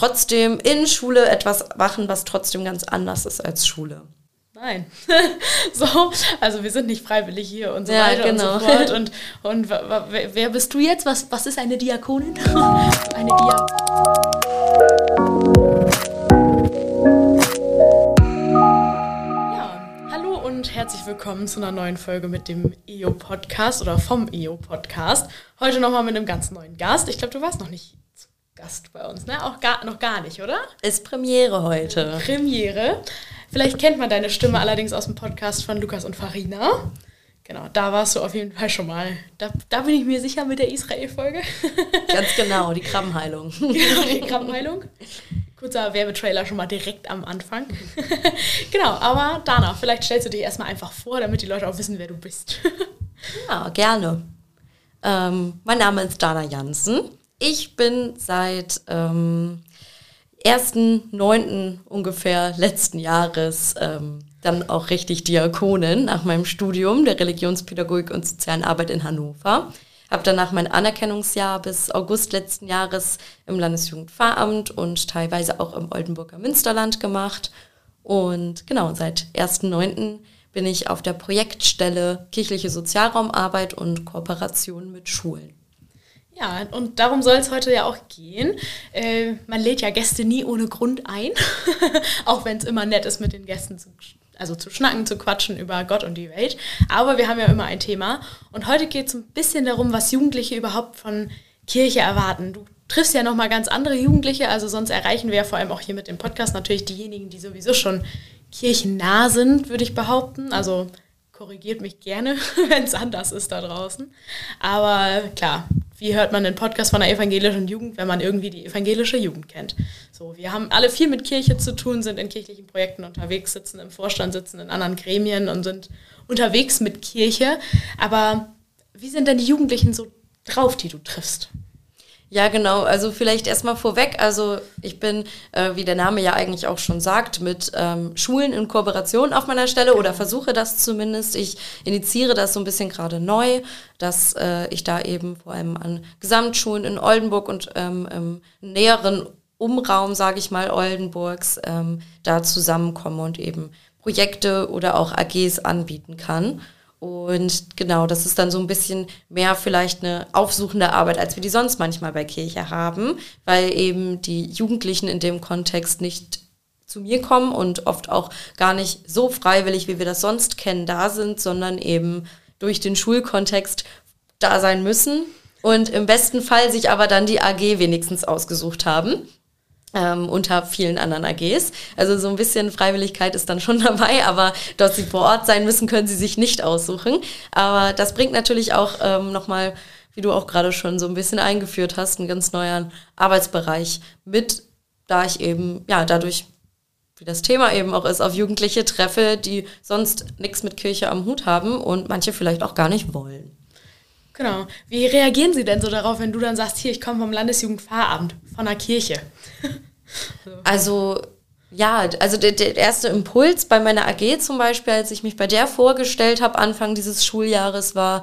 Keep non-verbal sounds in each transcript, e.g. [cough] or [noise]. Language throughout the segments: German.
trotzdem in Schule etwas machen, was trotzdem ganz anders ist als Schule. Nein. [laughs] so, also wir sind nicht freiwillig hier und so Ja, weiter genau. und so fort. Und, und wer bist du jetzt? Was, was ist eine Diakonin? [laughs] Eine Dia ja, hallo und herzlich willkommen zu einer neuen Folge mit dem EO-Podcast oder vom EO-Podcast. Heute nochmal mit einem ganz neuen Gast. Ich glaube, du warst noch nicht zu Gast bei uns, ne? Auch gar, noch gar nicht, oder? Ist Premiere heute. Premiere. Vielleicht kennt man deine Stimme allerdings aus dem Podcast von Lukas und Farina. Genau, da warst du auf jeden Fall schon mal. Da, da bin ich mir sicher mit der Israel-Folge. [laughs] Ganz genau, die Krabbenheilung. genau, die Krabbenheilung. Kurzer Werbetrailer schon mal direkt am Anfang. [laughs] genau, aber Dana, vielleicht stellst du dich erstmal einfach vor, damit die Leute auch wissen, wer du bist. [laughs] Ja, gerne. Ähm, mein Name ist Dana Jansen. Ich bin seit ähm, 1.9. ungefähr letzten Jahres ähm, dann auch richtig Diakonin nach meinem Studium der Religionspädagogik und sozialen Arbeit in Hannover. Habe danach mein Anerkennungsjahr bis August letzten Jahres im Landesjugendpfarramt und teilweise auch im Oldenburger Münsterland gemacht. Und genau, seit 1.9. bin ich auf der Projektstelle kirchliche Sozialraumarbeit und Kooperation mit Schulen. Ja, und darum soll es heute ja auch gehen. Äh, man lädt ja Gäste nie ohne Grund ein, [laughs] auch wenn es immer nett ist, mit den Gästen zu, also zu schnacken, zu quatschen über Gott und die Welt. Aber wir haben ja immer ein Thema. Und heute geht es ein bisschen darum, was Jugendliche überhaupt von Kirche erwarten. Du triffst ja nochmal ganz andere Jugendliche, also sonst erreichen wir ja vor allem auch hier mit dem Podcast natürlich diejenigen, die sowieso schon kirchennah sind, würde ich behaupten. Also korrigiert mich gerne, [laughs] wenn es anders ist da draußen. Aber klar, wie hört man den Podcast von der evangelischen Jugend, wenn man irgendwie die evangelische Jugend kennt? So, wir haben alle viel mit Kirche zu tun, sind in kirchlichen Projekten unterwegs, sitzen im Vorstand, sitzen in anderen Gremien und sind unterwegs mit Kirche. Aber wie sind denn die Jugendlichen so drauf, die du triffst? Ja, genau. Also vielleicht erstmal vorweg. Also ich bin, äh, wie der Name ja eigentlich auch schon sagt, mit ähm, Schulen in Kooperation auf meiner Stelle oder versuche das zumindest. Ich initiiere das so ein bisschen gerade neu, dass äh, ich da eben vor allem an Gesamtschulen in Oldenburg und ähm, im näheren Umraum, sage ich mal, Oldenburgs, ähm, da zusammenkomme und eben Projekte oder auch AGs anbieten kann. Und genau, das ist dann so ein bisschen mehr vielleicht eine aufsuchende Arbeit, als wir die sonst manchmal bei Kirche haben, weil eben die Jugendlichen in dem Kontext nicht zu mir kommen und oft auch gar nicht so freiwillig, wie wir das sonst kennen, da sind, sondern eben durch den Schulkontext da sein müssen und im besten Fall sich aber dann die AG wenigstens ausgesucht haben ähm, unter vielen anderen AGs. Also so ein bisschen Freiwilligkeit ist dann schon [laughs] dabei, aber dort sie vor Ort sein müssen, können sie sich nicht aussuchen. Aber das bringt natürlich auch ähm, nochmal, wie du auch gerade schon so ein bisschen eingeführt hast, einen ganz neuen Arbeitsbereich mit, da ich eben, ja, dadurch, wie das Thema eben auch ist, auf Jugendliche treffe, die sonst nichts mit Kirche am Hut haben und manche vielleicht auch gar nicht wollen. Genau. Wie reagieren sie denn so darauf, wenn du dann sagst, hier, ich komme vom Landesjugendpfarramt, von der Kirche? Also ja, also der, der erste Impuls bei meiner AG zum Beispiel, als ich mich bei der vorgestellt habe, Anfang dieses Schuljahres, war,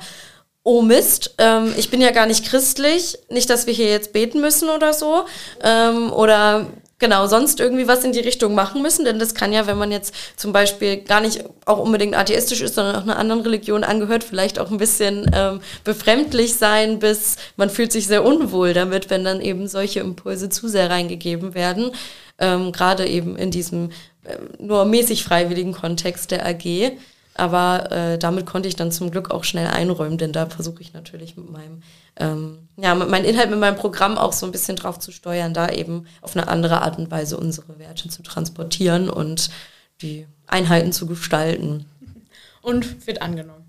oh Mist, ähm, ich bin ja gar nicht christlich, nicht, dass wir hier jetzt beten müssen oder so, ähm, oder genau, sonst irgendwie was in die Richtung machen müssen, denn das kann ja, wenn man jetzt zum Beispiel gar nicht auch unbedingt atheistisch ist, sondern auch einer anderen Religion angehört, vielleicht auch ein bisschen ähm, befremdlich sein, bis man fühlt sich sehr unwohl damit, wenn dann eben solche Impulse zu sehr reingegeben werden, ähm, gerade eben in diesem äh, nur mäßig freiwilligen Kontext der AG. Aber äh, damit konnte ich dann zum Glück auch schnell einräumen, denn da versuche ich natürlich mit meinem, ähm, ja, meinem Inhalt, mit meinem Programm auch so ein bisschen drauf zu steuern, da eben auf eine andere Art und Weise unsere Werte zu transportieren und die Einheiten zu gestalten. Und wird angenommen.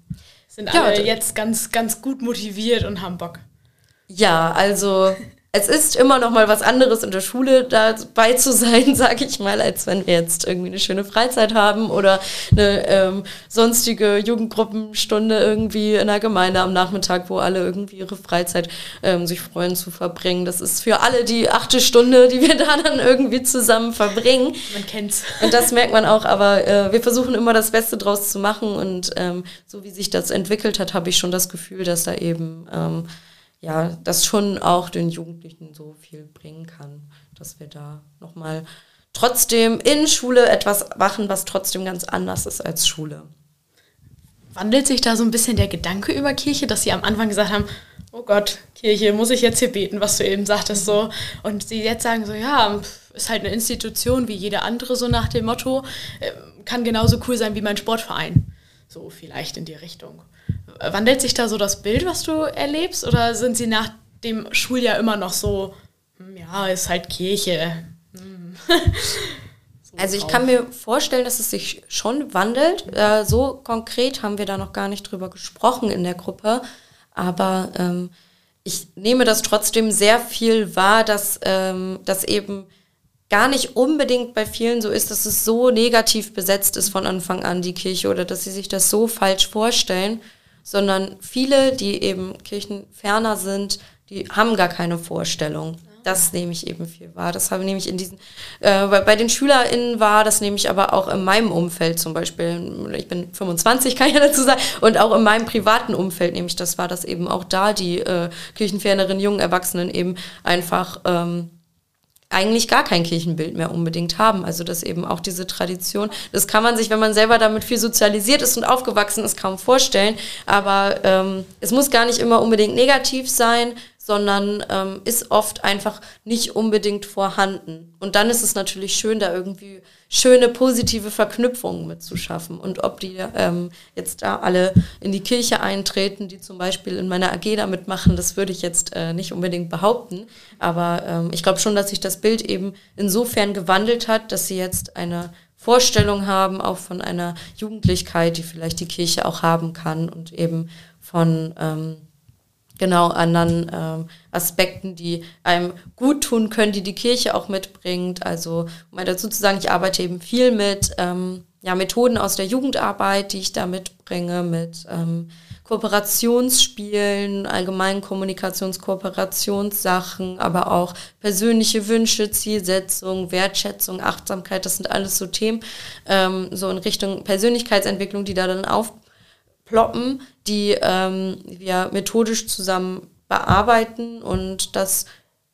Sind alle jetzt ganz, ganz gut motiviert und haben Bock. Ja, also es ist immer noch mal was anderes in der Schule dabei zu sein, [laughs] sage ich mal, als wenn wir jetzt irgendwie eine schöne Freizeit haben oder eine ähm, sonstige Jugendgruppenstunde irgendwie in der Gemeinde am Nachmittag, wo alle irgendwie ihre Freizeit ähm, sich freuen zu verbringen. Das ist für alle die achte Stunde, die wir [laughs] da dann irgendwie zusammen verbringen. Man kennt's. Und das merkt man auch, aber äh, wir versuchen immer das Beste draus zu machen und ähm, so wie sich das entwickelt hat, habe ich schon das Gefühl, dass da eben ähm, ja, das schon auch den Jugendlichen so viel bringen kann, dass wir da nochmal trotzdem in Schule etwas machen, was trotzdem ganz anders ist als Schule. Wandelt sich da so ein bisschen der Gedanke über Kirche, dass Sie am Anfang gesagt haben, oh Gott, Kirche, muss ich jetzt hier beten, was du eben sagtest so. Und Sie jetzt sagen so, ja, ist halt eine Institution wie jede andere, so nach dem Motto, äh, kann genauso cool sein wie mein Sportverein. So vielleicht in die Richtung. Wandelt sich da so das Bild, was du erlebst? Oder sind Sie nach dem Schuljahr immer noch so, hm, ja, ist halt Kirche? Hm. [laughs] also ich kann mir vorstellen, dass es sich schon wandelt. Äh, so konkret haben wir da noch gar nicht drüber gesprochen in der Gruppe. Aber ähm, ich nehme das trotzdem sehr viel wahr, dass, ähm, dass eben gar nicht unbedingt bei vielen so ist, dass es so negativ besetzt ist von Anfang an, die Kirche, oder dass sie sich das so falsch vorstellen, sondern viele, die eben kirchenferner sind, die haben gar keine Vorstellung. Das nehme ich eben viel wahr. Das habe nämlich in diesen, äh, bei, den SchülerInnen war, das nehme ich aber auch in meinem Umfeld zum Beispiel. Ich bin 25, [laughs] kann ich ja dazu sagen. Und auch in meinem privaten Umfeld nehme ich das wahr, dass eben auch da die äh, kirchenferneren jungen Erwachsenen eben einfach ähm, eigentlich gar kein Kirchenbild mehr unbedingt haben. Also dass eben auch diese Tradition, das kann man sich, wenn man selber damit viel sozialisiert ist und aufgewachsen ist, kaum vorstellen. Aber ähm, es muss gar nicht immer unbedingt negativ sein, sondern ähm, ist oft einfach nicht unbedingt vorhanden. Und dann ist es natürlich schön, da irgendwie schöne positive Verknüpfungen mitzuschaffen. Und ob die ähm, jetzt da alle in die Kirche eintreten, die zum Beispiel in meiner AG da mitmachen, das würde ich jetzt äh, nicht unbedingt behaupten. Aber ähm, ich glaube schon, dass sich das Bild eben insofern gewandelt hat, dass sie jetzt eine Vorstellung haben, auch von einer Jugendlichkeit, die vielleicht die Kirche auch haben kann und eben von ähm, genau anderen ähm, Aspekten, die einem gut tun können, die die Kirche auch mitbringt. Also um mal dazu zu sagen, ich arbeite eben viel mit ähm, ja, Methoden aus der Jugendarbeit, die ich da mitbringe, mit ähm, Kooperationsspielen, allgemeinen Kommunikationskooperationssachen, aber auch persönliche Wünsche, Zielsetzung, Wertschätzung, Achtsamkeit, das sind alles so Themen, ähm, so in Richtung Persönlichkeitsentwicklung, die da dann auf ploppen, die ähm, wir methodisch zusammen bearbeiten und das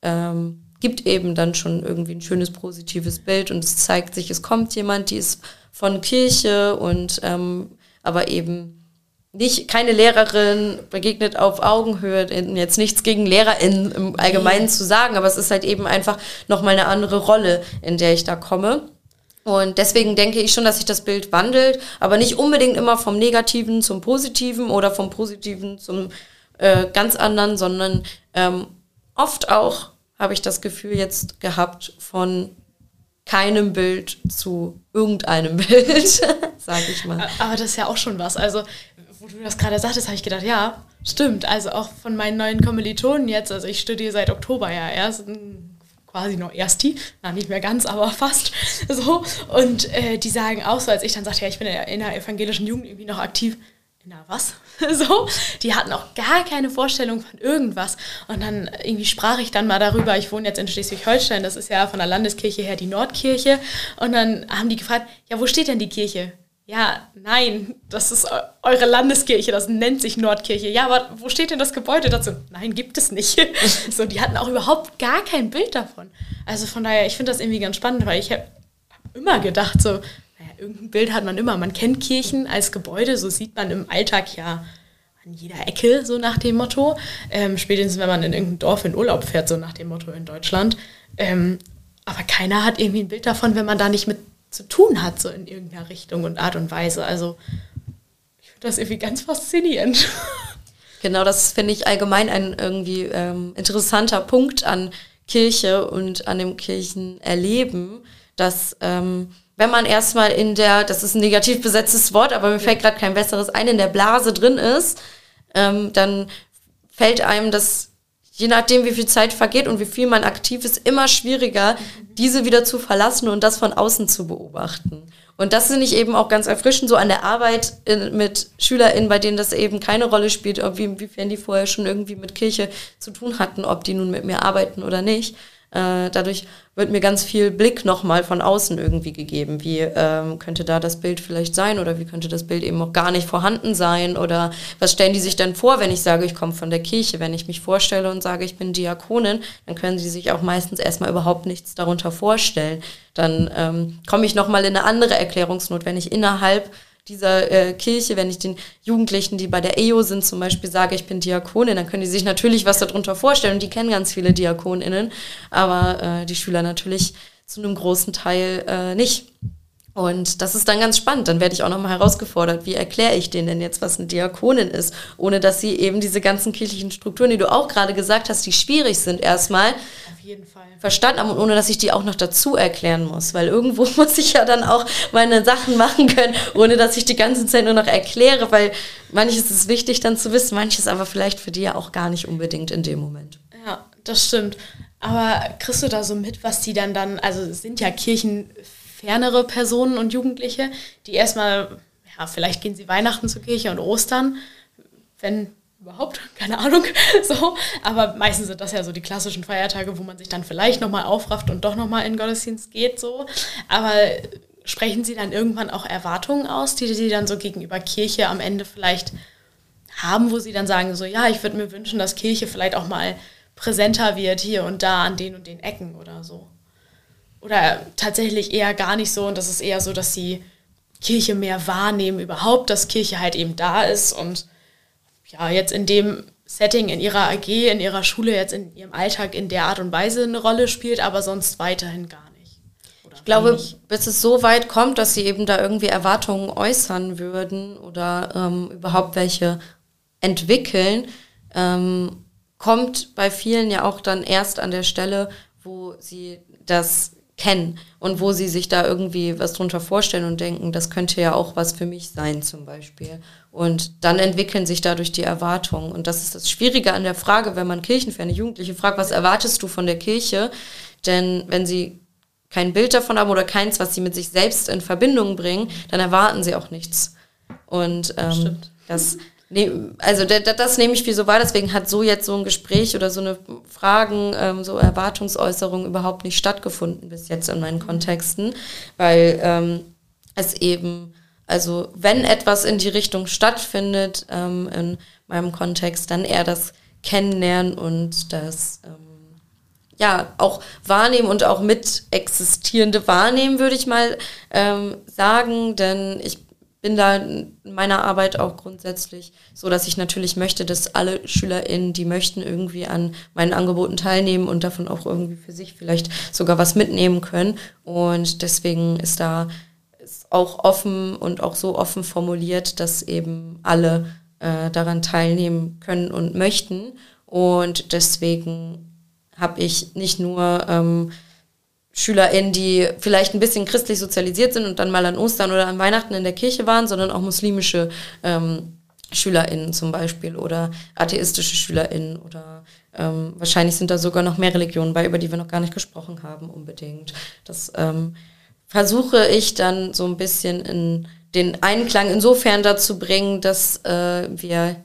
ähm, gibt eben dann schon irgendwie ein schönes positives Bild und es zeigt sich, es kommt jemand, die ist von Kirche und ähm, aber eben nicht keine Lehrerin begegnet auf Augenhöhe, jetzt nichts gegen LehrerInnen im Allgemeinen zu sagen, aber es ist halt eben einfach nochmal eine andere Rolle, in der ich da komme. Und deswegen denke ich schon, dass sich das Bild wandelt, aber nicht unbedingt immer vom Negativen zum Positiven oder vom Positiven zum äh, ganz anderen, sondern ähm, oft auch habe ich das Gefühl jetzt gehabt von keinem Bild zu irgendeinem [laughs] Bild, sage ich mal. Aber das ist ja auch schon was. Also, wo du das gerade sagtest, habe ich gedacht, ja, stimmt. Also auch von meinen neuen Kommilitonen jetzt, also ich studiere seit Oktober ja erst, quasi noch Ersti, na nicht mehr ganz, aber [laughs] fast so. Und äh, die sagen auch so, als ich dann sagte, ja, ich bin in der evangelischen Jugend irgendwie noch aktiv, na was? [laughs] so, die hatten auch gar keine Vorstellung von irgendwas. Und dann irgendwie sprach ich dann mal darüber, ich wohne jetzt in Schleswig-Holstein, das ist ja von der Landeskirche her die Nordkirche. Und dann haben die gefragt, ja, wo steht denn die Kirche? Ja, nein, das ist eure Landeskirche, das nennt sich Nordkirche. Ja, aber wo steht denn das Gebäude dazu? Nein, gibt es nicht. [laughs] so, die hatten auch überhaupt gar kein Bild davon. Also von daher, ich finde das irgendwie ganz spannend, weil ich habe immer gedacht, so, naja, irgendein Bild hat man immer. Man kennt Kirchen als Gebäude, so sieht man im Alltag ja an jeder Ecke, so nach dem Motto. Ähm, spätestens, wenn man in irgendein Dorf in Urlaub fährt, so nach dem Motto in Deutschland. Ähm, aber keiner hat irgendwie ein Bild davon, wenn man da nicht mit zu tun hat, so in irgendeiner Richtung und Art und Weise. Also ich finde das irgendwie ganz faszinierend. [laughs] Genau, das finde ich allgemein ein irgendwie ähm, interessanter Punkt an Kirche und an dem Kirchenerleben, dass ähm, wenn man erstmal in der, das ist ein negativ besetztes Wort, aber mir fällt gerade kein besseres ein, in der Blase drin ist, ähm, dann fällt einem das je nachdem, wie viel Zeit vergeht und wie viel man aktiv ist, immer schwieriger, diese wieder zu verlassen und das von außen zu beobachten. Und das finde ich eben auch ganz erfrischend, so an der Arbeit in, mit SchülerInnen, bei denen das eben keine Rolle spielt, ob wie, inwiefern die vorher schon irgendwie mit Kirche zu tun hatten, ob die nun mit mir arbeiten oder nicht. Äh, dadurch wird mir ganz viel Blick nochmal von außen irgendwie gegeben. Wie ähm, könnte da das Bild vielleicht sein oder wie könnte das Bild eben auch gar nicht vorhanden sein oder was stellen die sich dann vor, wenn ich sage, ich komme von der Kirche? Wenn ich mich vorstelle und sage, ich bin Diakonin, dann können sie sich auch meistens erstmal überhaupt nichts darunter vorstellen. Dann ähm, komme ich nochmal in eine andere Erklärungsnot, wenn ich innerhalb dieser äh, Kirche, wenn ich den Jugendlichen, die bei der EO sind, zum Beispiel sage, ich bin Diakonin, dann können die sich natürlich was darunter vorstellen und die kennen ganz viele Diakoninnen, aber äh, die Schüler natürlich zu einem großen Teil äh, nicht. Und das ist dann ganz spannend. Dann werde ich auch nochmal herausgefordert, wie erkläre ich denen denn jetzt, was eine Diakonin ist, ohne dass sie eben diese ganzen kirchlichen Strukturen, die du auch gerade gesagt hast, die schwierig sind, erstmal verstanden haben und ohne dass ich die auch noch dazu erklären muss. Weil irgendwo [laughs] muss ich ja dann auch meine Sachen machen können, ohne dass ich die ganze Zeit nur noch erkläre, weil manches ist wichtig dann zu wissen, manches aber vielleicht für die ja auch gar nicht unbedingt in dem Moment. Ja, das stimmt. Aber kriegst du da so mit, was die dann dann, also es sind ja Kirchen fernere Personen und Jugendliche, die erstmal, ja, vielleicht gehen sie Weihnachten zur Kirche und Ostern, wenn überhaupt, [laughs] keine Ahnung, [laughs] so. Aber meistens sind das ja so die klassischen Feiertage, wo man sich dann vielleicht nochmal aufrafft und doch nochmal in Gottesdienst geht, so. Aber sprechen Sie dann irgendwann auch Erwartungen aus, die Sie dann so gegenüber Kirche am Ende vielleicht haben, wo Sie dann sagen, so, ja, ich würde mir wünschen, dass Kirche vielleicht auch mal präsenter wird hier und da an den und den Ecken oder so? Oder tatsächlich eher gar nicht so und das ist eher so, dass sie Kirche mehr wahrnehmen überhaupt, dass Kirche halt eben da ist und ja, jetzt in dem Setting in ihrer AG, in ihrer Schule, jetzt in ihrem Alltag in der Art und Weise eine Rolle spielt, aber sonst weiterhin gar nicht. Oder ich glaube, nicht. bis es so weit kommt, dass sie eben da irgendwie Erwartungen äußern würden oder ähm, überhaupt welche entwickeln, ähm, kommt bei vielen ja auch dann erst an der Stelle, wo sie das kennen und wo sie sich da irgendwie was drunter vorstellen und denken, das könnte ja auch was für mich sein zum Beispiel. Und dann entwickeln sich dadurch die Erwartungen. Und das ist das Schwierige an der Frage, wenn man kirchenferne Jugendliche fragt, was erwartest du von der Kirche? Denn wenn sie kein Bild davon haben oder keins, was sie mit sich selbst in Verbindung bringen, dann erwarten sie auch nichts. Und ähm, das Nee, also das nehme ich wie so wahr, deswegen hat so jetzt so ein Gespräch oder so eine Fragen, ähm, so Erwartungsäußerung überhaupt nicht stattgefunden bis jetzt in meinen Kontexten, weil ähm, es eben, also wenn etwas in die Richtung stattfindet ähm, in meinem Kontext, dann eher das Kennenlernen und das ähm, ja auch wahrnehmen und auch mit existierende wahrnehmen, würde ich mal ähm, sagen, denn ich bin da in meiner Arbeit auch grundsätzlich so, dass ich natürlich möchte, dass alle SchülerInnen, die möchten, irgendwie an meinen Angeboten teilnehmen und davon auch irgendwie für sich vielleicht sogar was mitnehmen können. Und deswegen ist da ist auch offen und auch so offen formuliert, dass eben alle äh, daran teilnehmen können und möchten. Und deswegen habe ich nicht nur ähm, SchülerInnen, die vielleicht ein bisschen christlich sozialisiert sind und dann mal an Ostern oder an Weihnachten in der Kirche waren, sondern auch muslimische ähm, SchülerInnen zum Beispiel oder atheistische SchülerInnen oder ähm, wahrscheinlich sind da sogar noch mehr Religionen bei, über die wir noch gar nicht gesprochen haben unbedingt. Das ähm, versuche ich dann so ein bisschen in den Einklang insofern dazu bringen, dass äh, wir,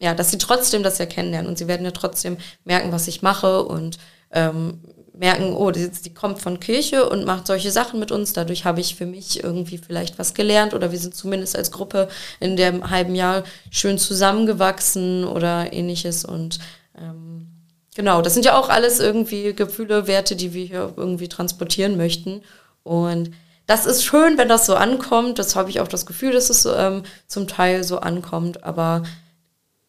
ja, dass sie trotzdem das ja kennenlernen und sie werden ja trotzdem merken, was ich mache und ähm, merken, oh, die, die, kommt von Kirche und macht solche Sachen mit uns. Dadurch habe ich für mich irgendwie vielleicht was gelernt oder wir sind zumindest als Gruppe in dem halben Jahr schön zusammengewachsen oder ähnliches. Und ähm, genau, das sind ja auch alles irgendwie Gefühle, Werte, die wir hier irgendwie transportieren möchten. Und das ist schön, wenn das so ankommt. Das habe ich auch das Gefühl, dass es ähm, zum Teil so ankommt. Aber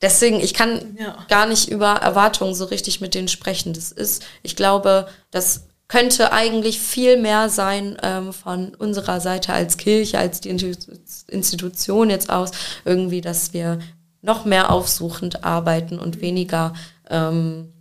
Deswegen, ich kann ja. gar nicht über Erwartungen so richtig mit denen sprechen. Das ist, ich glaube, das könnte eigentlich viel mehr sein ähm, von unserer Seite als Kirche, als die Institution jetzt aus, irgendwie, dass wir noch mehr aufsuchend arbeiten und weniger ähm,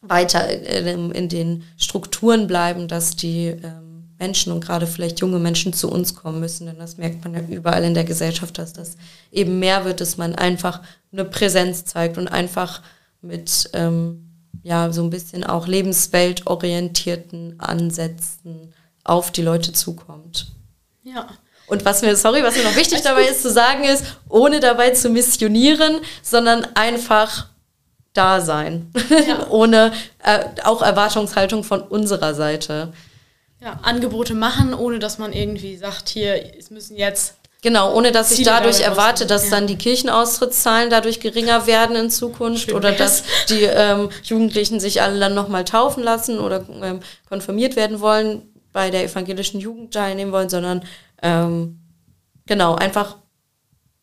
weiter in, in, den Strukturen bleiben, dass die ähm, Menschen und gerade vielleicht junge Menschen zu uns kommen müssen, denn das merkt man ja überall in der Gesellschaft, dass das eben mehr wird, dass man einfach eine Präsenz zeigt und einfach mit ähm, ja so ein bisschen auch lebensweltorientierten Ansätzen auf die Leute zukommt. Ja. Und was mir, sorry, was mir noch wichtig [laughs] dabei ist zu sagen ist, ohne dabei zu missionieren, sondern einfach da sein. Ja. [laughs] ohne äh, auch Erwartungshaltung von unserer Seite. Ja, Angebote machen, ohne dass man irgendwie sagt, hier, es müssen jetzt Genau, ohne dass Ziele ich dadurch erwarte, dass ja. dann die Kirchenaustrittszahlen dadurch geringer werden in Zukunft Schön oder dass die ähm, Jugendlichen sich alle dann nochmal taufen lassen oder ähm, konfirmiert werden wollen, bei der evangelischen Jugend teilnehmen wollen, sondern ähm, genau, einfach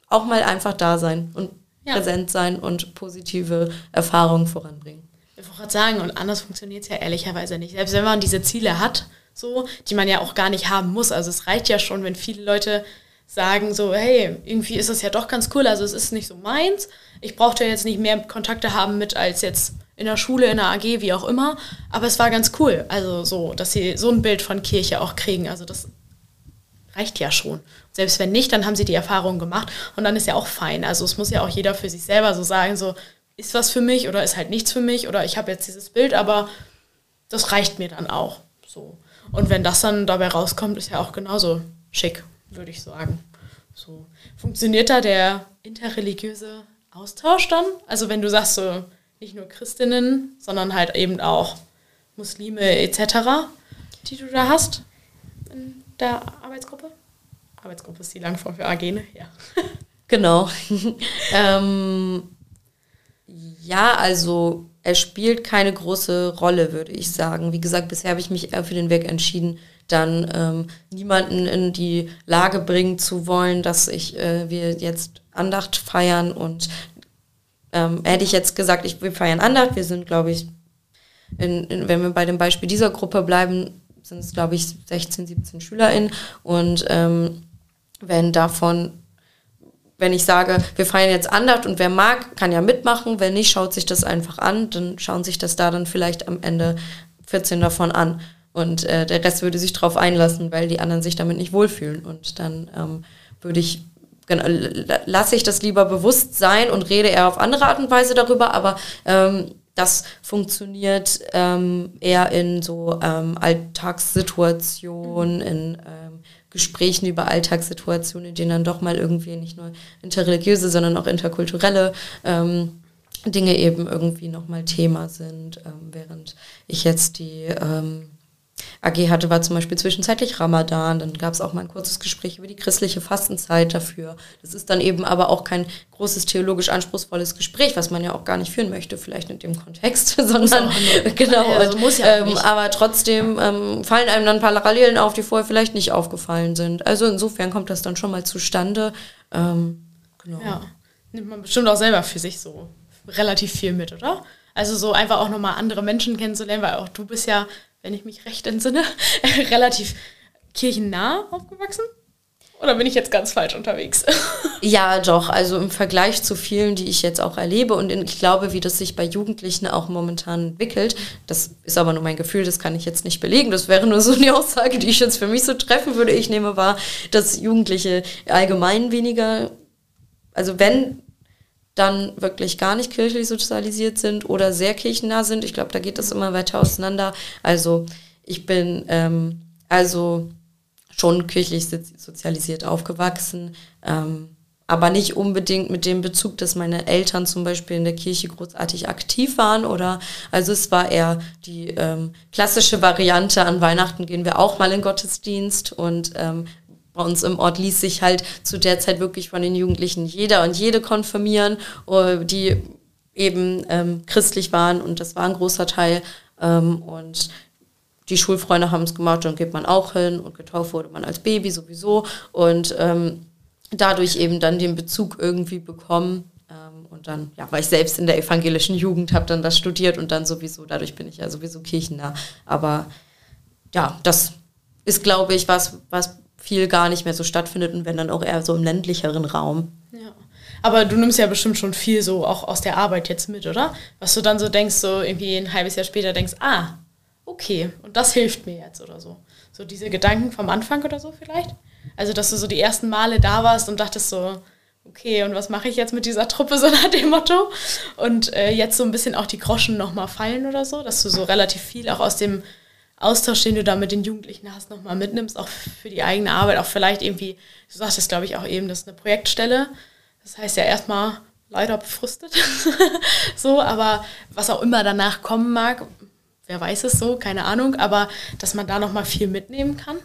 auch mal einfach da sein und ja. präsent sein und positive Erfahrungen voranbringen. Ich wollte gerade sagen, und anders funktioniert es ja ehrlicherweise nicht. Selbst wenn man diese Ziele hat, so, die man ja auch gar nicht haben muss. Also es reicht ja schon, wenn viele Leute sagen so, hey, irgendwie ist das ja doch ganz cool, also es ist nicht so meins. Ich brauchte jetzt nicht mehr Kontakte haben mit als jetzt in der Schule, in der AG, wie auch immer. Aber es war ganz cool, also so, dass sie so ein Bild von Kirche auch kriegen. Also das reicht ja schon. Selbst wenn nicht, dann haben sie die Erfahrung gemacht und dann ist ja auch fein. Also es muss ja auch jeder für sich selber so sagen, so ist was für mich oder ist halt nichts für mich oder ich habe jetzt dieses Bild, aber das reicht mir dann auch. So. Und wenn das dann dabei rauskommt, ist ja auch genauso schick würde ich sagen. So. Funktioniert da der interreligiöse Austausch dann? Also wenn du sagst so, nicht nur Christinnen, sondern halt eben auch Muslime etc., die du da hast in der Arbeitsgruppe? Arbeitsgruppe ist die Langform für AG, ne? Ja. [laughs] Genau. [laughs] ähm, ja, also er spielt keine große Rolle, würde ich sagen. Wie gesagt, bisher habe ich mich eher für den Weg entschieden, dann ähm, niemanden in die Lage bringen zu wollen, dass ich äh, wir jetzt Andacht feiern und ähm, hätte ich jetzt gesagt, ich, wir feiern Andacht, wir sind, glaube ich, in, in, wenn wir bei dem Beispiel dieser Gruppe bleiben, sind es, glaube ich, 16, 17 SchülerInnen und ähm, wenn davon wenn ich sage, wir feiern jetzt Andacht und wer mag, kann ja mitmachen, wer nicht, schaut sich das einfach an, dann schauen sich das da dann vielleicht am Ende 14 davon an. Und äh, der Rest würde sich darauf einlassen, weil die anderen sich damit nicht wohlfühlen. Und dann ähm, würde ich, genau, lasse ich das lieber bewusst sein und rede eher auf andere Art und Weise darüber, aber ähm, das funktioniert ähm, eher in so ähm, Alltagssituationen, in ähm, Gesprächen über Alltagssituationen, in denen dann doch mal irgendwie nicht nur interreligiöse, sondern auch interkulturelle ähm, Dinge eben irgendwie nochmal Thema sind, ähm, während ich jetzt die ähm, AG hatte, war zum Beispiel zwischenzeitlich Ramadan. Dann gab es auch mal ein kurzes Gespräch über die christliche Fastenzeit dafür. Das ist dann eben aber auch kein großes theologisch anspruchsvolles Gespräch, was man ja auch gar nicht führen möchte, vielleicht in dem Kontext, [laughs] sondern [laughs] genau. Also muss ja ähm, aber trotzdem ähm, fallen einem dann Parallelen auf, die vorher vielleicht nicht aufgefallen sind. Also insofern kommt das dann schon mal zustande. Ähm, genau. Ja, nimmt man bestimmt auch selber für sich so relativ viel mit, oder? Also so einfach auch nochmal andere Menschen kennenzulernen, weil auch du bist ja wenn ich mich recht entsinne, [laughs] relativ kirchennah aufgewachsen. Oder bin ich jetzt ganz falsch unterwegs? [laughs] ja, doch. Also im Vergleich zu vielen, die ich jetzt auch erlebe und ich glaube, wie das sich bei Jugendlichen auch momentan entwickelt, das ist aber nur mein Gefühl, das kann ich jetzt nicht belegen. Das wäre nur so eine Aussage, die ich jetzt für mich so treffen würde. Ich nehme wahr, dass Jugendliche allgemein weniger, also wenn dann wirklich gar nicht kirchlich sozialisiert sind oder sehr kirchennah sind. Ich glaube, da geht das immer weiter auseinander. Also ich bin ähm, also schon kirchlich sozialisiert aufgewachsen, ähm, aber nicht unbedingt mit dem Bezug, dass meine Eltern zum Beispiel in der Kirche großartig aktiv waren oder also es war eher die ähm, klassische Variante. An Weihnachten gehen wir auch mal in Gottesdienst und ähm, bei uns im Ort ließ sich halt zu der Zeit wirklich von den Jugendlichen jeder und jede konfirmieren, äh, die eben ähm, christlich waren und das war ein großer Teil. Ähm, und die Schulfreunde haben es gemacht, dann geht man auch hin und getauft wurde man als Baby sowieso und ähm, dadurch eben dann den Bezug irgendwie bekommen. Ähm, und dann, ja, war ich selbst in der evangelischen Jugend, habe dann das studiert und dann sowieso, dadurch bin ich ja sowieso kirchennah. Aber ja, das ist, glaube ich, was, was viel gar nicht mehr so stattfindet und wenn dann auch eher so im ländlicheren Raum. Ja. Aber du nimmst ja bestimmt schon viel so auch aus der Arbeit jetzt mit, oder? Was du dann so denkst, so irgendwie ein halbes Jahr später denkst, ah, okay, und das hilft mir jetzt oder so. So diese Gedanken vom Anfang oder so vielleicht? Also, dass du so die ersten Male da warst und dachtest so, okay, und was mache ich jetzt mit dieser Truppe, [laughs] so nach dem Motto? Und äh, jetzt so ein bisschen auch die Groschen nochmal fallen oder so, dass du so relativ viel auch aus dem Austausch, den du da mit den Jugendlichen hast, nochmal mitnimmst, auch für die eigene Arbeit, auch vielleicht irgendwie, du sagtest, glaube ich, auch eben, das ist eine Projektstelle. Das heißt ja erstmal leider befrustet. [laughs] so, aber was auch immer danach kommen mag, wer weiß es so, keine Ahnung, aber dass man da nochmal viel mitnehmen kann.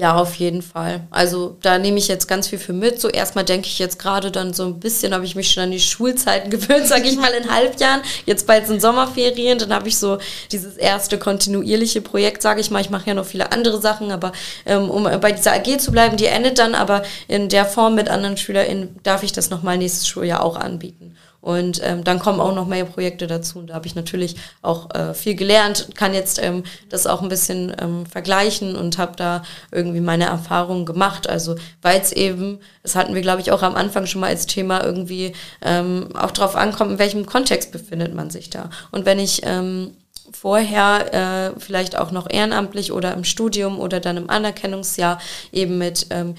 Ja, auf jeden Fall. Also da nehme ich jetzt ganz viel für mit. So erstmal denke ich jetzt gerade dann so ein bisschen, habe ich mich schon an die Schulzeiten [laughs] gewöhnt, sage ich mal in Halbjahren. Jetzt bald sind Sommerferien, dann habe ich so dieses erste kontinuierliche Projekt, sage ich mal. Ich mache ja noch viele andere Sachen, aber ähm, um bei dieser AG zu bleiben, die endet dann, aber in der Form mit anderen SchülerInnen darf ich das nochmal nächstes Schuljahr auch anbieten. Und ähm, dann kommen auch noch mehr Projekte dazu. Und da habe ich natürlich auch äh, viel gelernt, kann jetzt ähm, das auch ein bisschen ähm, vergleichen und habe da irgendwie meine Erfahrungen gemacht. Also weil es eben, das hatten wir, glaube ich, auch am Anfang schon mal als Thema irgendwie ähm, auch drauf ankommt, in welchem Kontext befindet man sich da. Und wenn ich ähm, vorher äh, vielleicht auch noch ehrenamtlich oder im Studium oder dann im Anerkennungsjahr eben mit ähm,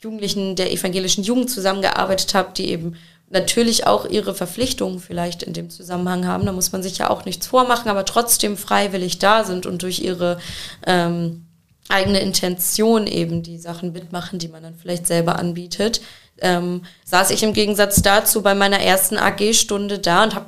Jugendlichen der evangelischen Jugend zusammengearbeitet habe, die eben natürlich auch ihre Verpflichtungen vielleicht in dem Zusammenhang haben. Da muss man sich ja auch nichts vormachen, aber trotzdem freiwillig da sind und durch ihre ähm, eigene Intention eben die Sachen mitmachen, die man dann vielleicht selber anbietet. Ähm, saß ich im Gegensatz dazu bei meiner ersten AG-Stunde da und habe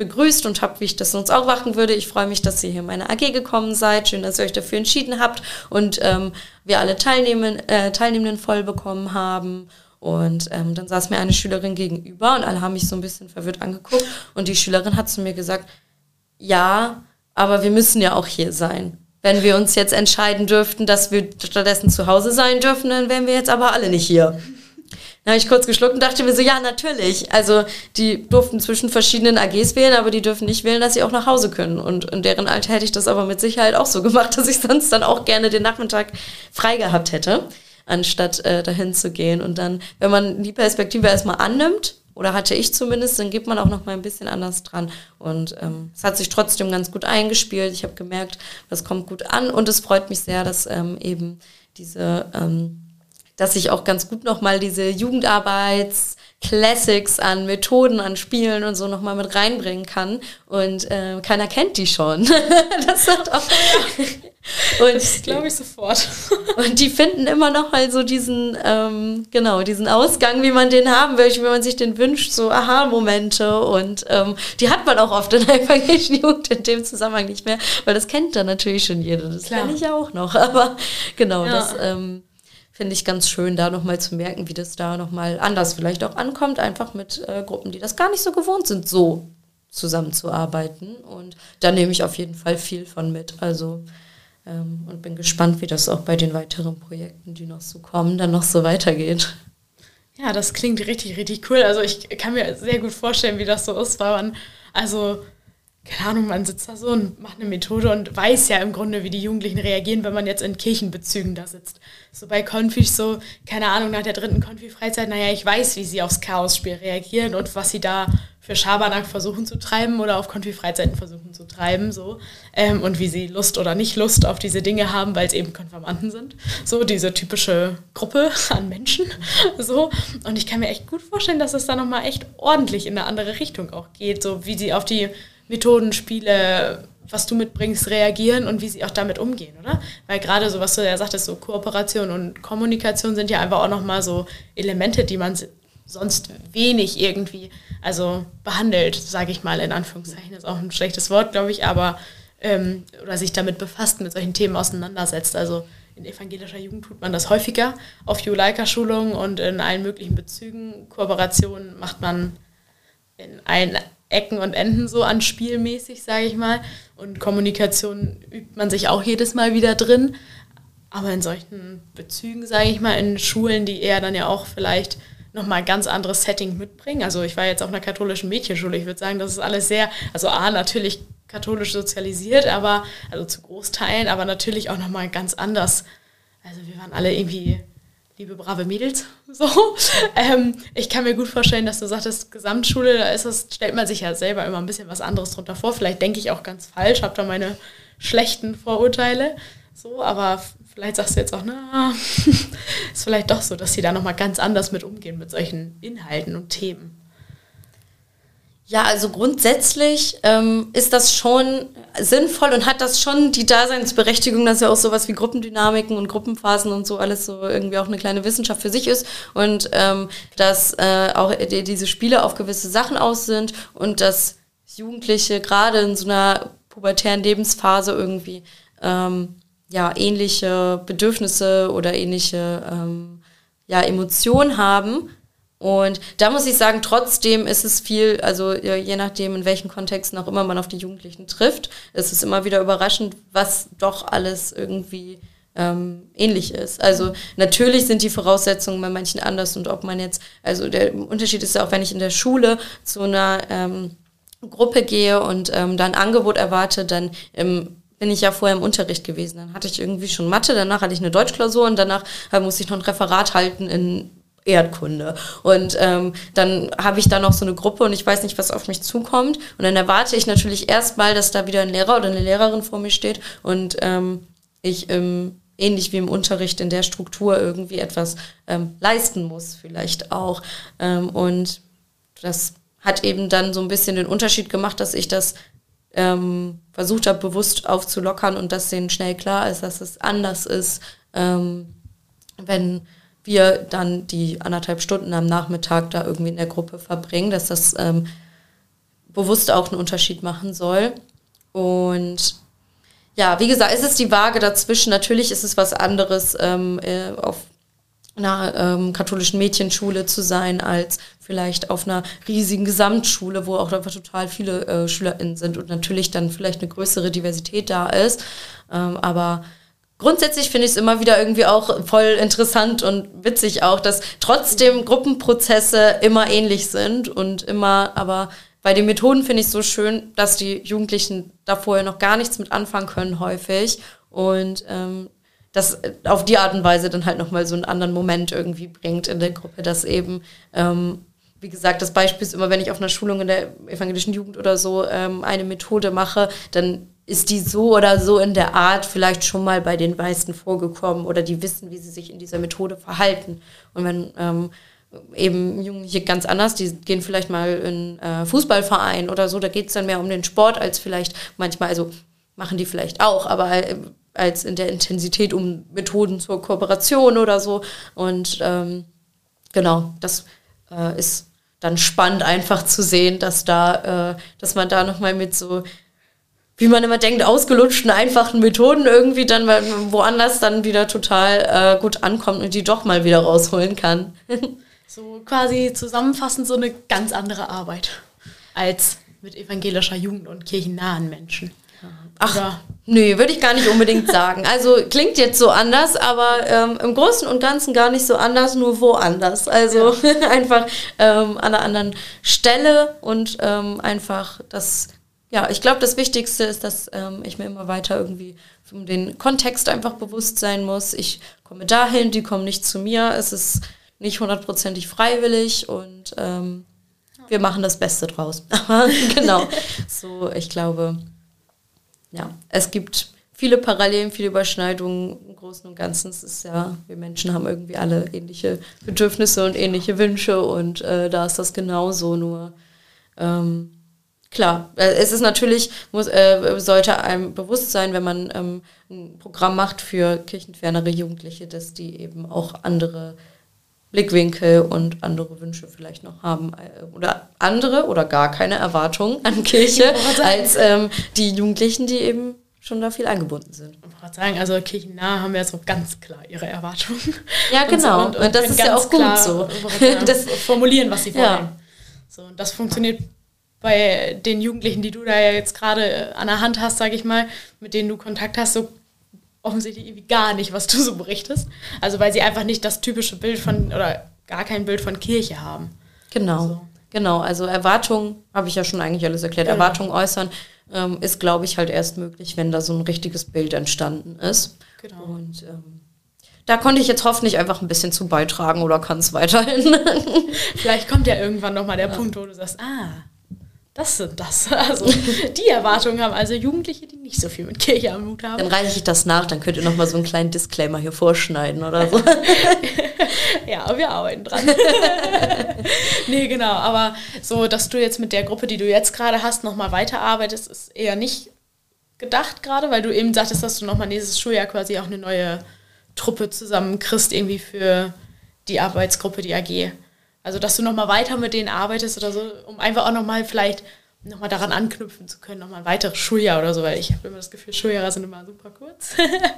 begrüßt und habe, wie ich das sonst auch machen würde. Ich freue mich, dass ihr hier in meine AG gekommen seid. Schön, dass ihr euch dafür entschieden habt und ähm, wir alle Teilnehmen, äh, Teilnehmenden voll bekommen haben. Und ähm, dann saß mir eine Schülerin gegenüber und alle haben mich so ein bisschen verwirrt angeguckt. Und die Schülerin hat zu mir gesagt, ja, aber wir müssen ja auch hier sein. Wenn wir uns jetzt entscheiden dürften, dass wir stattdessen zu Hause sein dürfen, dann wären wir jetzt aber alle nicht hier. Dann habe ich kurz geschluckt und dachte mir so, ja, natürlich. Also die durften zwischen verschiedenen AGs wählen, aber die dürfen nicht wählen, dass sie auch nach Hause können. Und in deren Alter hätte ich das aber mit Sicherheit auch so gemacht, [laughs] dass ich sonst dann auch gerne den Nachmittag frei gehabt hätte anstatt äh, dahin zu gehen. Und dann, wenn man die Perspektive erstmal annimmt, oder hatte ich zumindest, dann geht man auch noch mal ein bisschen anders dran. Und ähm, es hat sich trotzdem ganz gut eingespielt. Ich habe gemerkt, das kommt gut an und es freut mich sehr, dass ähm, eben diese, ähm, dass ich auch ganz gut noch mal diese Jugendarbeits Classics an Methoden, an Spielen und so nochmal mit reinbringen kann. Und äh, keiner kennt die schon. [laughs] das hat auch. und das glaube ich sofort. und die finden immer noch mal so diesen, ähm, genau, diesen Ausgang, wie man den haben möchte, wie man sich den wünscht, so Aha-Momente. Und ähm, die hat man auch oft in der evangelischen Jugend in dem Zusammenhang nicht mehr, weil das kennt dann natürlich schon jeder. Das kenne ich ja auch noch. Aber genau, ja. das. Ähm, finde ich ganz schön, da nochmal zu merken, wie das da nochmal anders vielleicht auch ankommt, einfach mit äh, Gruppen, die das gar nicht so gewohnt sind, so zusammenzuarbeiten. Und da nehme ich auf jeden Fall viel von mit. Also ähm, und bin gespannt, wie das auch bei den weiteren Projekten, die noch so kommen, dann noch so weitergeht. Ja, das klingt richtig, richtig cool. Also ich kann mir sehr gut vorstellen, wie das so ist, weil man, also keine Ahnung, man sitzt da so und macht eine Methode und weiß ja im Grunde, wie die Jugendlichen reagieren, wenn man jetzt in Kirchenbezügen da sitzt. So bei Konfis so, keine Ahnung, nach der dritten Konfi-Freizeit, naja, ich weiß, wie sie aufs Chaos-Spiel reagieren und was sie da für Schabernack versuchen zu treiben oder auf Konfi-Freizeiten versuchen zu treiben, so. Ähm, und wie sie Lust oder nicht Lust auf diese Dinge haben, weil es eben Konfirmanden sind. So, diese typische Gruppe an Menschen, [laughs] so. Und ich kann mir echt gut vorstellen, dass es da nochmal echt ordentlich in eine andere Richtung auch geht, so wie sie auf die Methoden, Spiele, was du mitbringst, reagieren und wie sie auch damit umgehen, oder? Weil gerade so, was du ja sagtest, so Kooperation und Kommunikation sind ja einfach auch nochmal so Elemente, die man sonst wenig irgendwie, also behandelt, sage ich mal in Anführungszeichen, ist auch ein schlechtes Wort, glaube ich, aber ähm, oder sich damit befasst, mit solchen Themen auseinandersetzt. Also in evangelischer Jugend tut man das häufiger auf Juleika-Schulungen und in allen möglichen Bezügen. Kooperationen macht man in allen Ecken und Enden so an spielmäßig, sage ich mal. Und Kommunikation übt man sich auch jedes Mal wieder drin. Aber in solchen Bezügen, sage ich mal, in Schulen, die eher dann ja auch vielleicht nochmal ein ganz anderes Setting mitbringen. Also ich war jetzt auf einer katholischen Mädchenschule. Ich würde sagen, das ist alles sehr, also A, natürlich katholisch sozialisiert, aber, also zu Großteilen, aber natürlich auch nochmal ganz anders. Also wir waren alle irgendwie liebe brave Mädels. [laughs] So. Ähm, ich kann mir gut vorstellen, dass du sagtest, Gesamtschule, da ist das, stellt man sich ja selber immer ein bisschen was anderes drunter vor. Vielleicht denke ich auch ganz falsch, habe da meine schlechten Vorurteile. So, aber vielleicht sagst du jetzt auch, na, [laughs] ist vielleicht doch so, dass sie da nochmal ganz anders mit umgehen mit solchen Inhalten und Themen. Ja, also grundsätzlich ähm, ist das schon sinnvoll und hat das schon die Daseinsberechtigung, dass ja auch sowas wie Gruppendynamiken und Gruppenphasen und so alles so irgendwie auch eine kleine Wissenschaft für sich ist und ähm, dass äh, auch diese Spiele auf gewisse Sachen aus sind und dass Jugendliche gerade in so einer pubertären Lebensphase irgendwie ähm, ja ähnliche Bedürfnisse oder ähnliche ähm, ja, Emotionen haben und da muss ich sagen, trotzdem ist es viel, also je nachdem, in welchen Kontexten auch immer man auf die Jugendlichen trifft, ist es immer wieder überraschend, was doch alles irgendwie ähm, ähnlich ist. Also natürlich sind die Voraussetzungen bei manchen anders und ob man jetzt, also der Unterschied ist ja auch, wenn ich in der Schule zu einer ähm, Gruppe gehe und ähm, dann Angebot erwarte, dann ähm, bin ich ja vorher im Unterricht gewesen. Dann hatte ich irgendwie schon Mathe, danach hatte ich eine Deutschklausur und danach äh, musste ich noch ein Referat halten in Erdkunde. Und ähm, dann habe ich da noch so eine Gruppe und ich weiß nicht, was auf mich zukommt. Und dann erwarte ich natürlich erstmal, dass da wieder ein Lehrer oder eine Lehrerin vor mir steht und ähm, ich ähm, ähnlich wie im Unterricht in der Struktur irgendwie etwas ähm, leisten muss, vielleicht auch. Ähm, und das hat eben dann so ein bisschen den Unterschied gemacht, dass ich das ähm, versucht habe, bewusst aufzulockern und dass denen schnell klar ist, dass es anders ist, ähm, wenn wir dann die anderthalb Stunden am Nachmittag da irgendwie in der Gruppe verbringen, dass das ähm, bewusst auch einen Unterschied machen soll. Und ja, wie gesagt, es ist die Waage dazwischen. Natürlich ist es was anderes, ähm, äh, auf einer ähm, katholischen Mädchenschule zu sein, als vielleicht auf einer riesigen Gesamtschule, wo auch einfach total viele äh, SchülerInnen sind und natürlich dann vielleicht eine größere Diversität da ist. Ähm, aber grundsätzlich finde ich es immer wieder irgendwie auch voll interessant und witzig auch, dass trotzdem Gruppenprozesse immer ähnlich sind und immer, aber bei den Methoden finde ich es so schön, dass die Jugendlichen da vorher noch gar nichts mit anfangen können häufig und ähm, das auf die Art und Weise dann halt nochmal so einen anderen Moment irgendwie bringt in der Gruppe, dass eben ähm, wie gesagt, das Beispiel ist immer, wenn ich auf einer Schulung in der evangelischen Jugend oder so ähm, eine Methode mache, dann ist die so oder so in der Art vielleicht schon mal bei den meisten vorgekommen oder die wissen, wie sie sich in dieser Methode verhalten. Und wenn ähm, eben Jugendliche ganz anders, die gehen vielleicht mal in äh, Fußballverein oder so, da geht es dann mehr um den Sport als vielleicht manchmal, also machen die vielleicht auch, aber äh, als in der Intensität um Methoden zur Kooperation oder so. Und ähm, genau, das äh, ist dann spannend einfach zu sehen, dass da, äh, dass man da nochmal mit so wie man immer denkt, ausgelutschten, einfachen Methoden irgendwie dann woanders dann wieder total äh, gut ankommt und die doch mal wieder rausholen kann. [laughs] so quasi zusammenfassend so eine ganz andere Arbeit als mit evangelischer Jugend und kirchennahen Menschen. Ach, Oder? nö, würde ich gar nicht unbedingt [laughs] sagen. Also klingt jetzt so anders, aber ähm, im Großen und Ganzen gar nicht so anders, nur woanders. Also ja. [laughs] einfach ähm, an einer anderen Stelle und ähm, einfach das ja, ich glaube, das Wichtigste ist, dass ähm, ich mir immer weiter irgendwie um den Kontext einfach bewusst sein muss. Ich komme dahin, die kommen nicht zu mir. Es ist nicht hundertprozentig freiwillig und ähm, wir machen das Beste draus. [laughs] genau. So, ich glaube, ja, es gibt viele Parallelen, viele Überschneidungen im Großen und Ganzen. Es ist ja, wir Menschen haben irgendwie alle ähnliche Bedürfnisse und ähnliche Wünsche und äh, da ist das genauso, nur ähm, Klar, äh, es ist natürlich, muss, äh, sollte einem bewusst sein, wenn man ähm, ein Programm macht für kirchenfernere Jugendliche, dass die eben auch andere Blickwinkel und andere Wünsche vielleicht noch haben äh, oder andere oder gar keine Erwartungen an [laughs] Kirche als ähm, die Jugendlichen, die eben schon da viel eingebunden sind. Ich wollte sagen, also kirchennah haben ja so ganz klar ihre Erwartungen. Ja, genau. Und, so, und, und das ist ja auch gut so. [laughs] das formulieren, was sie wollen. Ja. So, und das funktioniert bei den Jugendlichen, die du da ja jetzt gerade an der Hand hast, sage ich mal, mit denen du Kontakt hast, so offensichtlich irgendwie gar nicht, was du so berichtest. Also weil sie einfach nicht das typische Bild von oder gar kein Bild von Kirche haben. Genau. Also. Genau, also Erwartungen, habe ich ja schon eigentlich alles erklärt, genau. Erwartungen äußern ähm, ist, glaube ich, halt erst möglich, wenn da so ein richtiges Bild entstanden ist. Genau. Und ähm, da konnte ich jetzt hoffentlich einfach ein bisschen zu beitragen oder kann es weiterhin. [laughs] Vielleicht kommt ja irgendwann nochmal der ja. Punkt, wo du sagst, ah, das sind das. [laughs] Also die Erwartungen haben also Jugendliche, die nicht so viel mit Kirche am Hut haben. Dann reiche ich das nach, dann könnt ihr nochmal so einen kleinen Disclaimer hier vorschneiden oder so. [laughs] ja, wir arbeiten dran. [laughs] nee, genau. Aber so, dass du jetzt mit der Gruppe, die du jetzt gerade hast, nochmal weiterarbeitest, ist eher nicht gedacht gerade, weil du eben sagtest, dass du nochmal nächstes Schuljahr quasi auch eine neue Truppe zusammenkriegst, irgendwie für die Arbeitsgruppe, die AG. Also, dass du nochmal weiter mit denen arbeitest oder so, um einfach auch nochmal vielleicht nochmal daran anknüpfen zu können, nochmal ein weiteres Schuljahr oder so, weil ich habe immer das Gefühl, Schuljahre sind immer super kurz.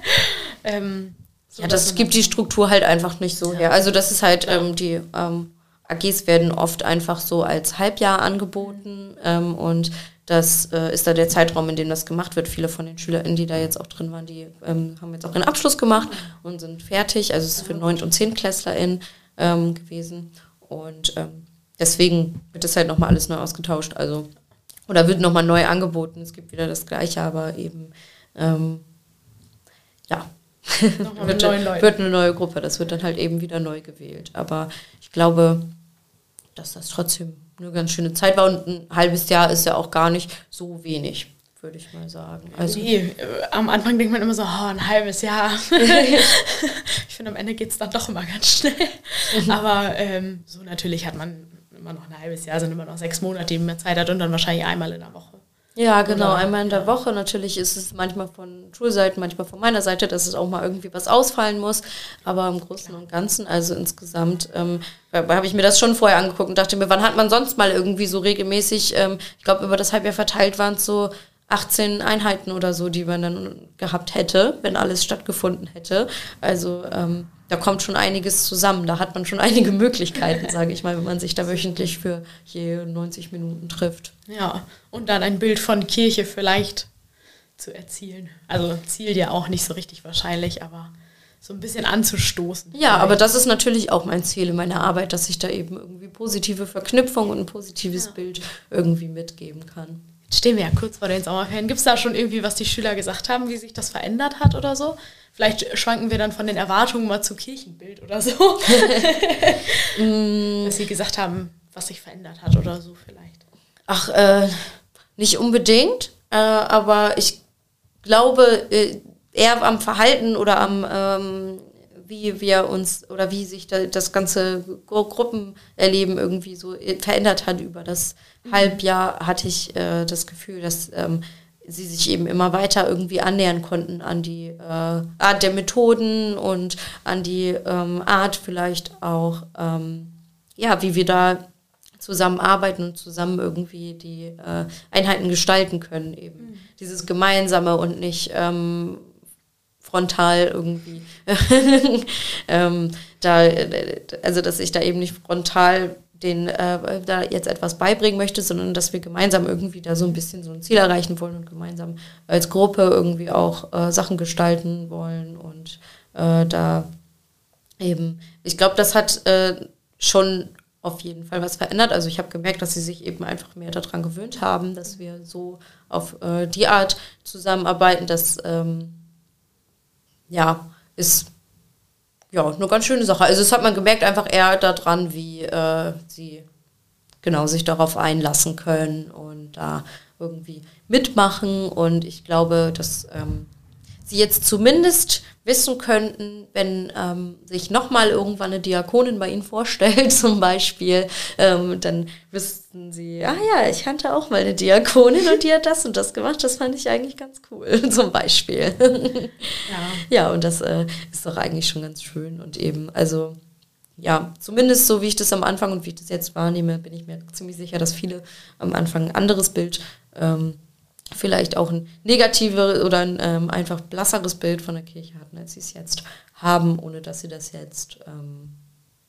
[laughs] ähm, so ja, das gibt die Struktur halt einfach nicht so ja. her. Also das ist halt, ja. ähm, die ähm, AGs werden oft einfach so als Halbjahr angeboten ähm, und das äh, ist da der Zeitraum, in dem das gemacht wird. Viele von den SchülerInnen, die da jetzt auch drin waren, die ähm, haben jetzt auch den Abschluss gemacht und sind fertig. Also es ist für 9. und 10. KlässlerInnen ähm, gewesen. Und ähm, deswegen wird das halt nochmal alles neu ausgetauscht. Also, oder wird nochmal neu angeboten. Es gibt wieder das Gleiche, aber eben, ähm, ja. [laughs] wird, wird eine neue Gruppe. Das wird dann halt eben wieder neu gewählt. Aber ich glaube, dass das trotzdem eine ganz schöne Zeit war und ein halbes Jahr ist ja auch gar nicht so wenig würde ich mal sagen. Also nee, äh, am Anfang denkt man immer so, oh, ein halbes Jahr. [laughs] ich finde, am Ende geht es dann doch immer ganz schnell. Mhm. Aber ähm, so natürlich hat man immer noch ein halbes Jahr, sind immer noch sechs Monate, die man Zeit hat und dann wahrscheinlich einmal in der Woche. Ja, genau, Oder, einmal in der Woche. Natürlich ist es manchmal von Schulseiten, manchmal von meiner Seite, dass es auch mal irgendwie was ausfallen muss. Aber im Großen und Ganzen, also insgesamt, ähm, habe ich mir das schon vorher angeguckt und dachte mir, wann hat man sonst mal irgendwie so regelmäßig, ähm, ich glaube, über das Halbjahr verteilt waren es so 18 Einheiten oder so, die man dann gehabt hätte, wenn alles stattgefunden hätte. Also ähm, da kommt schon einiges zusammen. Da hat man schon [laughs] einige Möglichkeiten, sage ich mal, wenn man sich da wöchentlich für je 90 Minuten trifft. Ja, und dann ein Bild von Kirche vielleicht zu erzielen. Also Ziel ja auch nicht so richtig wahrscheinlich, aber so ein bisschen anzustoßen. Ja, vielleicht. aber das ist natürlich auch mein Ziel in meiner Arbeit, dass ich da eben irgendwie positive Verknüpfung und ein positives ja. Bild irgendwie mitgeben kann stehen wir ja kurz vor den Sommerferien. Gibt es da schon irgendwie, was die Schüler gesagt haben, wie sich das verändert hat oder so? Vielleicht schwanken wir dann von den Erwartungen mal zu Kirchenbild oder so. [laughs] Dass sie gesagt haben, was sich verändert hat oder so vielleicht. Ach, äh, nicht unbedingt, äh, aber ich glaube äh, eher am Verhalten oder am ähm, wie wir uns oder wie sich da, das ganze Gruppenerleben irgendwie so äh, verändert hat über das mhm. Halbjahr, hatte ich äh, das Gefühl, dass ähm, sie sich eben immer weiter irgendwie annähern konnten an die äh, Art der Methoden und an die ähm, Art vielleicht auch, ähm, ja, wie wir da zusammenarbeiten und zusammen irgendwie die äh, Einheiten gestalten können eben. Mhm. Dieses Gemeinsame und nicht ähm, frontal irgendwie [laughs] ähm, da, also dass ich da eben nicht frontal den äh, da jetzt etwas beibringen möchte, sondern dass wir gemeinsam irgendwie da so ein bisschen so ein Ziel erreichen wollen und gemeinsam als Gruppe irgendwie auch äh, Sachen gestalten wollen und äh, da eben, ich glaube, das hat äh, schon auf jeden Fall was verändert. Also ich habe gemerkt, dass sie sich eben einfach mehr daran gewöhnt haben, dass wir so auf äh, die Art zusammenarbeiten, dass ähm, ja, ist ja eine ganz schöne Sache. Also das hat man gemerkt einfach eher daran, wie äh, sie genau sich darauf einlassen können und da irgendwie mitmachen. Und ich glaube, dass ähm, sie jetzt zumindest wissen könnten, wenn ähm, sich nochmal irgendwann eine Diakonin bei ihnen vorstellt, [laughs] zum Beispiel, ähm, dann wüssten sie, ah ja, ich kannte auch mal eine Diakonin und die hat das und das gemacht. Das fand ich eigentlich ganz cool, [laughs] zum Beispiel. ja. [laughs] ja, und das äh, ist doch eigentlich schon ganz schön und eben, also ja, zumindest so wie ich das am Anfang und wie ich das jetzt wahrnehme, bin ich mir ziemlich sicher, dass viele am Anfang ein anderes Bild ähm, vielleicht auch ein negativeres oder ein ähm, einfach blasseres Bild von der Kirche hatten, als sie es jetzt haben, ohne dass sie das jetzt ähm,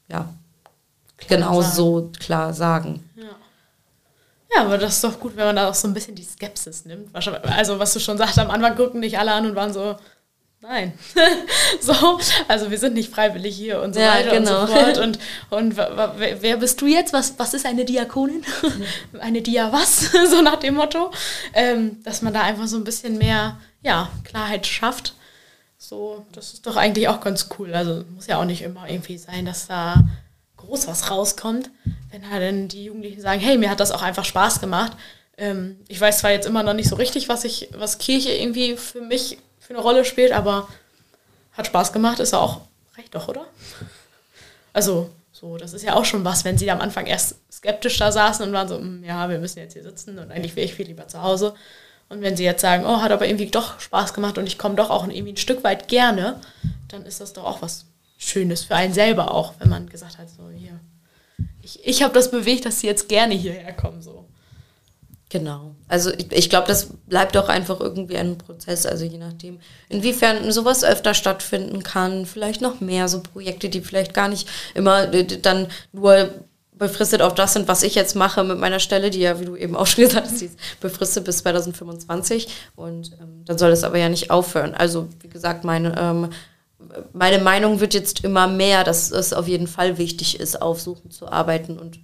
ja, klar genau sagen. so klar sagen. Ja. ja. aber das ist doch gut, wenn man da auch so ein bisschen die Skepsis nimmt. Also, was du schon sagst, am Anfang gucken nicht alle an und waren so, nein. [laughs] so, also wir sind nicht freiwillig hier und so ja, weiter genau. und so fort. Und, und wer bist du jetzt? Was, was ist eine Diakonin? [laughs] eine Dia was? [laughs] so nach dem Motto. Ähm, dass man da einfach so ein bisschen mehr ja, Klarheit schafft. So, das ist doch eigentlich auch ganz cool. Also muss ja auch nicht immer irgendwie sein, dass da groß was rauskommt. Wenn halt dann die Jugendlichen sagen, hey, mir hat das auch einfach Spaß gemacht, Ähm, ich weiß zwar jetzt immer noch nicht so richtig, was ich, was Kirche irgendwie für mich für eine Rolle spielt, aber hat Spaß gemacht, ist ja auch, reicht doch, oder? Also, so, das ist ja auch schon was, wenn sie am Anfang erst skeptisch da saßen und waren so, hm, ja, wir müssen jetzt hier sitzen und eigentlich wäre ich viel lieber zu Hause. Und wenn sie jetzt sagen, oh, hat aber irgendwie doch Spaß gemacht und ich komme doch auch irgendwie ein Stück weit gerne, dann ist das doch auch was Schönes für einen selber auch, wenn man gesagt hat, so hier, ich, ich habe das bewegt, dass sie jetzt gerne hierher kommen. So. Genau. Also ich, ich glaube, das bleibt auch einfach irgendwie ein Prozess, also je nachdem, inwiefern sowas öfter stattfinden kann, vielleicht noch mehr so Projekte, die vielleicht gar nicht immer dann nur befristet auf das sind, was ich jetzt mache mit meiner Stelle, die ja, wie du eben auch schon gesagt hast, die ist befristet bis 2025 und ähm, dann soll es aber ja nicht aufhören. Also wie gesagt, meine ähm, meine Meinung wird jetzt immer mehr, dass es auf jeden Fall wichtig ist, aufsuchen zu arbeiten und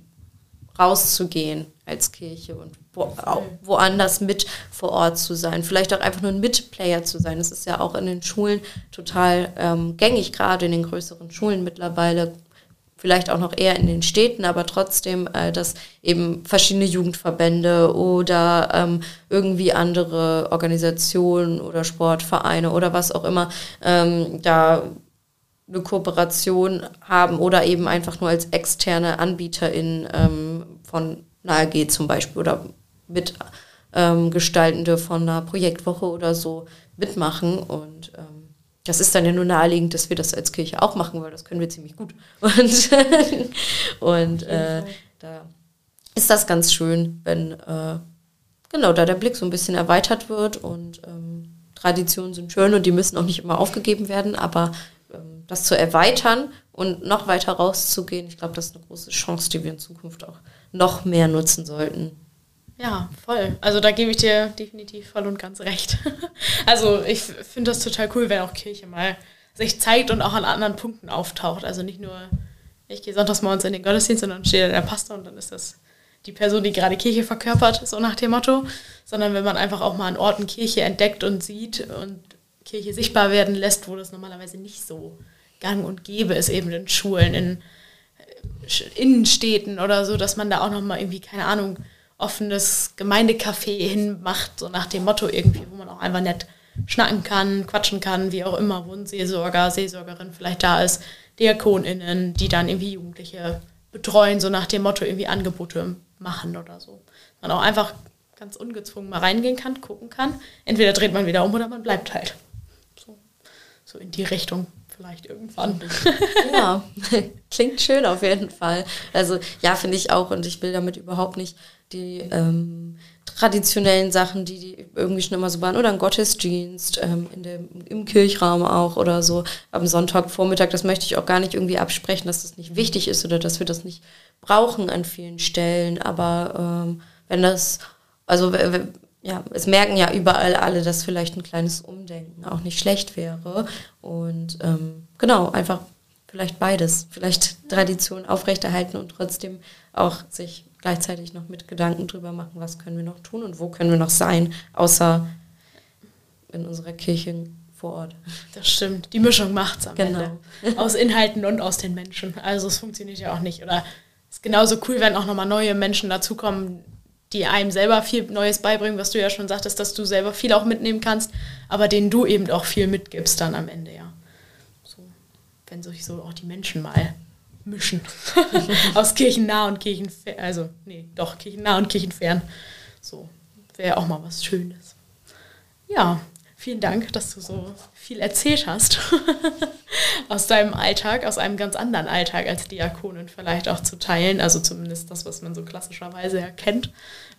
rauszugehen als Kirche und wo, woanders mit vor Ort zu sein. Vielleicht auch einfach nur ein Mitplayer zu sein. Das ist ja auch in den Schulen total ähm, gängig, gerade in den größeren Schulen mittlerweile vielleicht auch noch eher in den Städten, aber trotzdem, äh, dass eben verschiedene Jugendverbände oder ähm, irgendwie andere Organisationen oder Sportvereine oder was auch immer ähm, da eine Kooperation haben oder eben einfach nur als externe AnbieterInnen ähm, von einer AG zum Beispiel oder mit ähm, Gestaltende von einer Projektwoche oder so mitmachen und ähm, das ist dann ja nur naheliegend, dass wir das als Kirche auch machen, weil das können wir ziemlich gut. [laughs] Und, und äh, da ist das ganz schön, wenn äh, genau da der Blick so ein bisschen erweitert wird und ähm, Traditionen sind schön und die müssen auch nicht immer aufgegeben werden, aber ähm, das zu erweitern und noch weiter rauszugehen, ich glaube, das ist eine große Chance, die wir in Zukunft auch noch mehr nutzen sollten. Ja, voll. Also da gebe ich dir definitiv voll und ganz recht. [laughs] also ich finde das total cool, wenn auch Kirche mal sich zeigt und auch an anderen Punkten auftaucht. Also nicht nur, ich gehe sonntags morgens in den Gottesdienst und dann steht der Pastor und dann ist das die Person, die gerade Kirche verkörpert, so nach dem Motto. Sondern wenn man einfach auch mal an Orten Kirche entdeckt und sieht und Kirche sichtbar werden lässt, wo das normalerweise nicht so gang und gäbe ist, eben in Schulen, in Innenstädten oder so, dass man da auch nochmal irgendwie, keine Ahnung, offenes Gemeindecafé hinmacht, so nach dem Motto irgendwie, wo man auch einfach nett schnacken kann, quatschen kann, wie auch immer, wo ein Seelsorger, Seelsorgerin vielleicht da ist, DiakonInnen, die dann irgendwie Jugendliche betreuen, so nach dem Motto irgendwie Angebote machen oder so. Man auch einfach ganz ungezwungen mal reingehen kann, gucken kann. Entweder dreht man wieder um oder man bleibt halt. So, so in die Richtung vielleicht irgendwann. [laughs] Ja, [laughs] klingt schön auf jeden Fall. Also ja, finde ich auch und ich will damit überhaupt nicht die ähm, traditionellen Sachen, die, die irgendwie schon immer so waren, oder ein Gottesdienst ähm, in dem, im Kirchraum auch oder so am Sonntagvormittag, das möchte ich auch gar nicht irgendwie absprechen, dass das nicht wichtig ist oder dass wir das nicht brauchen an vielen Stellen, aber ähm, wenn das, also ja, es merken ja überall alle, dass vielleicht ein kleines Umdenken auch nicht schlecht wäre und ähm, genau, einfach vielleicht beides, vielleicht Tradition aufrechterhalten und trotzdem auch sich gleichzeitig noch mit Gedanken drüber machen, was können wir noch tun und wo können wir noch sein, außer in unserer Kirche vor Ort. Das stimmt. Die Mischung macht es am genau. Ende. Aus Inhalten und aus den Menschen. Also es funktioniert ja auch nicht. Oder es ist genauso cool, wenn auch nochmal neue Menschen dazukommen, die einem selber viel Neues beibringen, was du ja schon sagtest, dass du selber viel auch mitnehmen kannst, aber denen du eben auch viel mitgibst dann am Ende, ja. So, wenn sich so auch die Menschen mal mischen. [laughs] Aus kirchennah und kirchenfern. Also, nee, doch, kirchennah und kirchenfern. So, wäre auch mal was Schönes. Ja, vielen Dank, dass du so viel erzählt hast. [laughs] aus deinem Alltag, aus einem ganz anderen Alltag als Diakonin vielleicht auch zu teilen. Also zumindest das, was man so klassischerweise erkennt.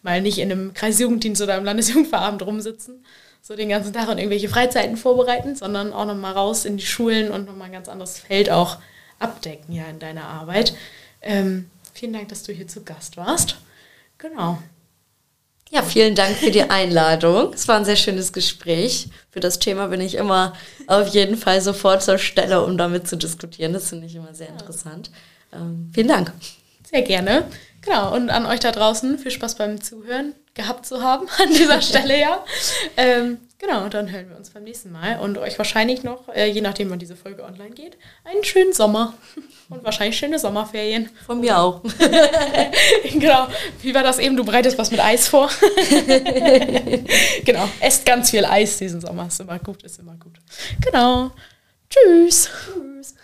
Mal nicht in einem Kreisjugenddienst oder im Landesjugendverabend rumsitzen, so den ganzen Tag und irgendwelche Freizeiten vorbereiten, sondern auch nochmal raus in die Schulen und nochmal ein ganz anderes Feld auch abdecken ja in deiner Arbeit. Ähm, vielen Dank, dass du hier zu Gast warst. Genau. Ja, vielen Dank für die Einladung. Es war ein sehr schönes Gespräch. Für das Thema bin ich immer auf jeden Fall sofort zur Stelle, um damit zu diskutieren. Das finde ich immer sehr interessant. Ähm, vielen Dank. Sehr gerne. Genau, und an euch da draußen viel Spaß beim Zuhören gehabt zu haben an dieser [laughs] Stelle, ja. Ähm, Genau, dann hören wir uns beim nächsten Mal und euch wahrscheinlich noch, äh, je nachdem wann diese Folge online geht, einen schönen Sommer [laughs] und wahrscheinlich schöne Sommerferien. Von mir auch. [laughs] genau. Wie war das eben? Du bereitest was mit Eis vor. [laughs] genau. Esst ganz viel Eis diesen Sommer. Ist immer gut, ist immer gut. Genau. Tschüss. Tschüss.